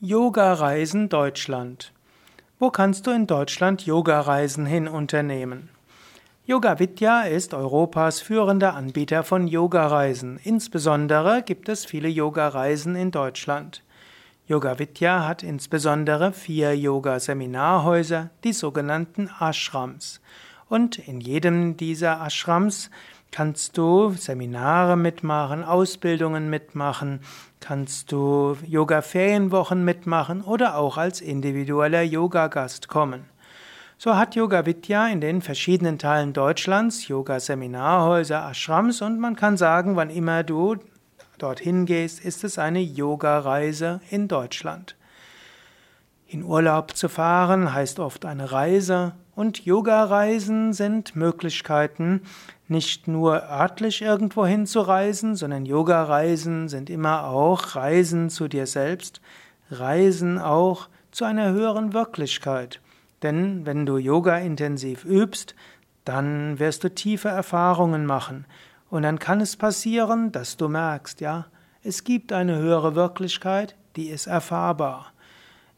Yoga-Reisen Deutschland. Wo kannst du in Deutschland Yoga-Reisen hin unternehmen? Yoga Vidya ist Europas führender Anbieter von Yoga-Reisen. Insbesondere gibt es viele Yoga-Reisen in Deutschland. Yoga Vidya hat insbesondere vier Yoga-Seminarhäuser, die sogenannten Ashrams. Und in jedem dieser Ashrams kannst du Seminare mitmachen, Ausbildungen mitmachen, kannst du Yoga-Ferienwochen mitmachen oder auch als individueller Yoga-Gast kommen. So hat Yoga Vidya in den verschiedenen Teilen Deutschlands Yoga-Seminarhäuser, Ashrams und man kann sagen, wann immer du dorthin gehst, ist es eine Yoga-Reise in Deutschland. In Urlaub zu fahren heißt oft eine Reise und Yoga-Reisen sind Möglichkeiten, nicht nur örtlich irgendwo hinzureisen, sondern Yoga-Reisen sind immer auch Reisen zu dir selbst, Reisen auch zu einer höheren Wirklichkeit. Denn wenn du Yoga intensiv übst, dann wirst du tiefe Erfahrungen machen. Und dann kann es passieren, dass du merkst, ja, es gibt eine höhere Wirklichkeit, die ist erfahrbar.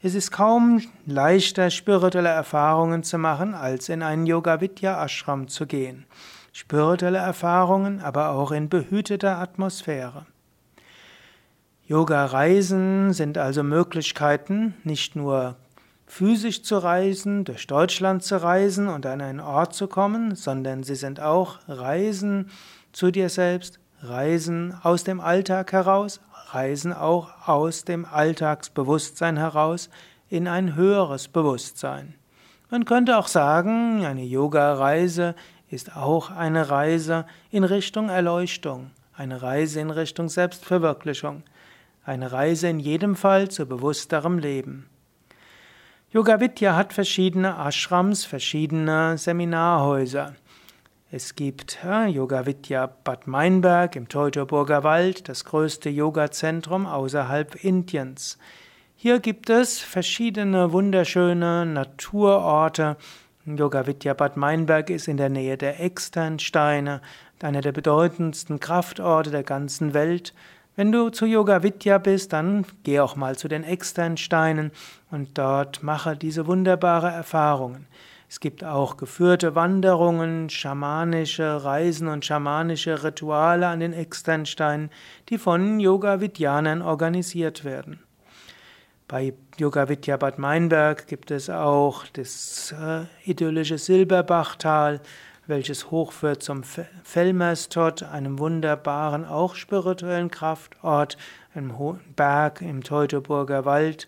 Es ist kaum leichter, spirituelle Erfahrungen zu machen, als in einen Yoga-Vidya-Ashram zu gehen. Spirituelle Erfahrungen, aber auch in behüteter Atmosphäre. Yoga-Reisen sind also Möglichkeiten, nicht nur physisch zu reisen, durch Deutschland zu reisen und an einen Ort zu kommen, sondern sie sind auch Reisen zu dir selbst, Reisen aus dem Alltag heraus, Reisen auch aus dem Alltagsbewusstsein heraus in ein höheres Bewusstsein. Man könnte auch sagen, eine Yoga-Reise ist auch eine Reise in Richtung Erleuchtung, eine Reise in Richtung Selbstverwirklichung, eine Reise in jedem Fall zu bewussterem Leben. Yoga Vidya hat verschiedene Ashrams, verschiedene Seminarhäuser. Es gibt ja, Yoga Vidya Bad Meinberg im Teutoburger Wald, das größte Yoga-Zentrum außerhalb Indiens. Hier gibt es verschiedene wunderschöne Naturorte. Yoga Vidya Bad Meinberg ist in der Nähe der Externsteine, einer der bedeutendsten Kraftorte der ganzen Welt. Wenn du zu Yoga Vidya bist, dann geh auch mal zu den Externsteinen und dort mache diese wunderbare Erfahrungen. Es gibt auch geführte Wanderungen, schamanische Reisen und schamanische Rituale an den Externsteinen, die von Yoga-Vidyanern organisiert werden. Bei Yoga Vidya Bad Meinberg gibt es auch das äh, idyllische Silberbachtal, welches hochführt zum Fellmerstot, einem wunderbaren, auch spirituellen Kraftort, einem Berg im Teutoburger Wald.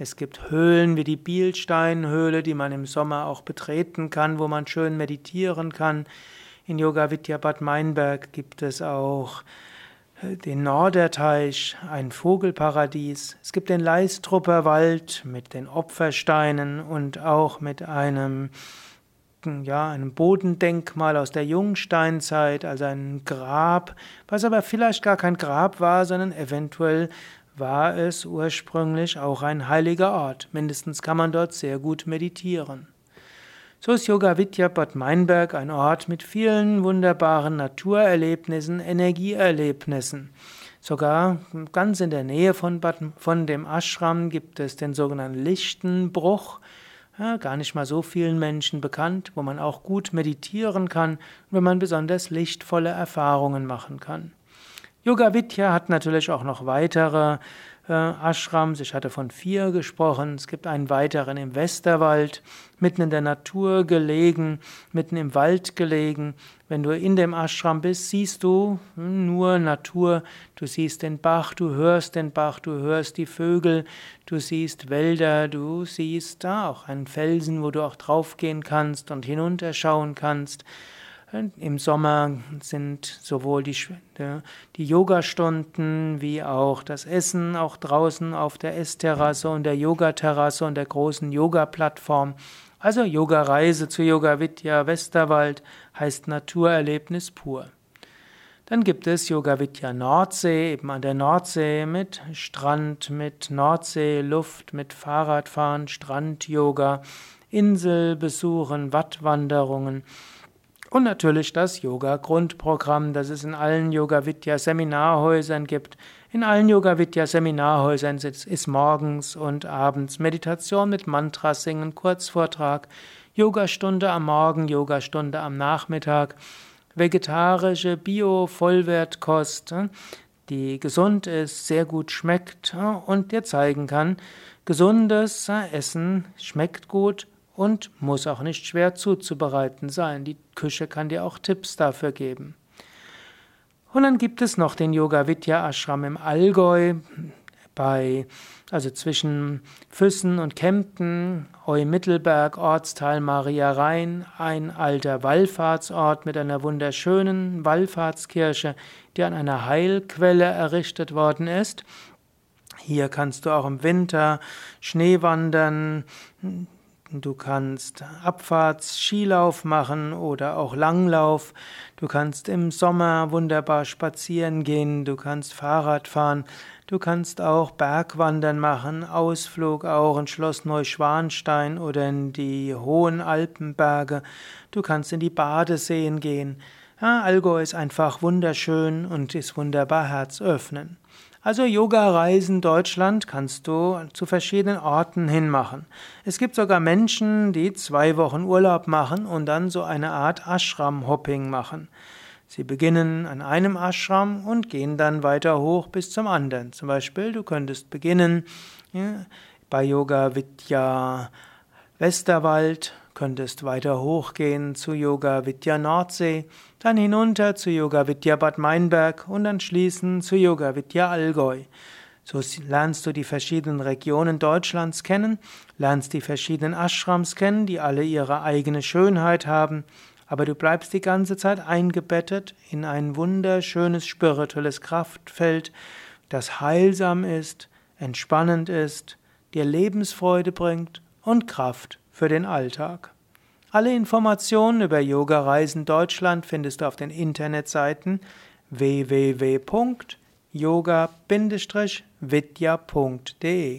Es gibt Höhlen wie die Bielsteinhöhle, die man im Sommer auch betreten kann, wo man schön meditieren kann. In Yoga Vidya Bad Meinberg gibt es auch äh, den Norderteich, ein Vogelparadies. Es gibt den Leistrupper Wald mit den Opfersteinen und auch mit einem ja, einem Bodendenkmal aus der Jungsteinzeit, also ein Grab, was aber vielleicht gar kein Grab war, sondern eventuell war es ursprünglich auch ein heiliger Ort. Mindestens kann man dort sehr gut meditieren. So ist Yoga Vidya Bad Meinberg ein Ort mit vielen wunderbaren Naturerlebnissen, Energieerlebnissen. Sogar ganz in der Nähe von, Bad, von dem Ashram gibt es den sogenannten Lichtenbruch, ja, gar nicht mal so vielen Menschen bekannt, wo man auch gut meditieren kann, wenn man besonders lichtvolle Erfahrungen machen kann. Yoga Vidya hat natürlich auch noch weitere äh, Ashrams. Ich hatte von vier gesprochen. Es gibt einen weiteren im Westerwald, mitten in der Natur gelegen, mitten im Wald gelegen. Wenn du in dem Ashram bist, siehst du hm, nur Natur. Du siehst den Bach, du hörst den Bach, du hörst die Vögel, du siehst Wälder, du siehst da auch einen Felsen, wo du auch draufgehen kannst und hinunterschauen kannst. Im Sommer sind sowohl die, die Yogastunden wie auch das Essen auch draußen auf der Essterrasse und der Yogaterrasse und der großen Yoga-Plattform. Also Yoga-Reise zu Yoga Vidya Westerwald heißt Naturerlebnis pur. Dann gibt es Yoga Vidya Nordsee, eben an der Nordsee mit Strand, mit Nordsee, Luft, mit Fahrradfahren, Strand-Yoga, Inselbesuchen, Wattwanderungen. Und natürlich das Yoga-Grundprogramm, das es in allen Yoga-Vidya-Seminarhäusern gibt. In allen Yoga Vidya Seminarhäusern ist morgens und abends Meditation mit Mantra singen, Kurzvortrag, Yogastunde am Morgen, Yogastunde am Nachmittag, vegetarische Bio-Vollwertkost, die gesund ist, sehr gut schmeckt und dir zeigen kann, gesundes Essen schmeckt gut und muss auch nicht schwer zuzubereiten sein. Die Küche kann dir auch Tipps dafür geben. Und dann gibt es noch den Yoga Vidya Ashram im Allgäu, bei, also zwischen Füssen und Kempten, Eu-Mittelberg, Ortsteil Maria Rhein, ein alter Wallfahrtsort mit einer wunderschönen Wallfahrtskirche, die an einer Heilquelle errichtet worden ist. Hier kannst du auch im Winter Schnee wandern, Du kannst Abfahrts-Skilauf machen oder auch Langlauf. Du kannst im Sommer wunderbar spazieren gehen. Du kannst Fahrrad fahren. Du kannst auch Bergwandern machen, Ausflug auch in Schloss Neuschwanstein oder in die hohen Alpenberge. Du kannst in die Badeseen gehen. Ja, Allgäu ist einfach wunderschön und ist wunderbar herzöffnen. Also Yoga-Reisen Deutschland kannst du zu verschiedenen Orten hin machen. Es gibt sogar Menschen, die zwei Wochen Urlaub machen und dann so eine Art Ashram-Hopping machen. Sie beginnen an einem Ashram und gehen dann weiter hoch bis zum anderen. Zum Beispiel, du könntest beginnen ja, bei Yoga Vidya Westerwald könntest weiter hochgehen zu Yoga Vidya Nordsee, dann hinunter zu Yoga Vidya Bad Meinberg und dann schließen zu Yoga Vidya Allgäu. So lernst du die verschiedenen Regionen Deutschlands kennen, lernst die verschiedenen Ashrams kennen, die alle ihre eigene Schönheit haben, aber du bleibst die ganze Zeit eingebettet in ein wunderschönes spirituelles Kraftfeld, das heilsam ist, entspannend ist, dir Lebensfreude bringt und Kraft für den Alltag. Alle Informationen über Yoga Reisen Deutschland findest du auf den Internetseiten www.yoga-vidya.de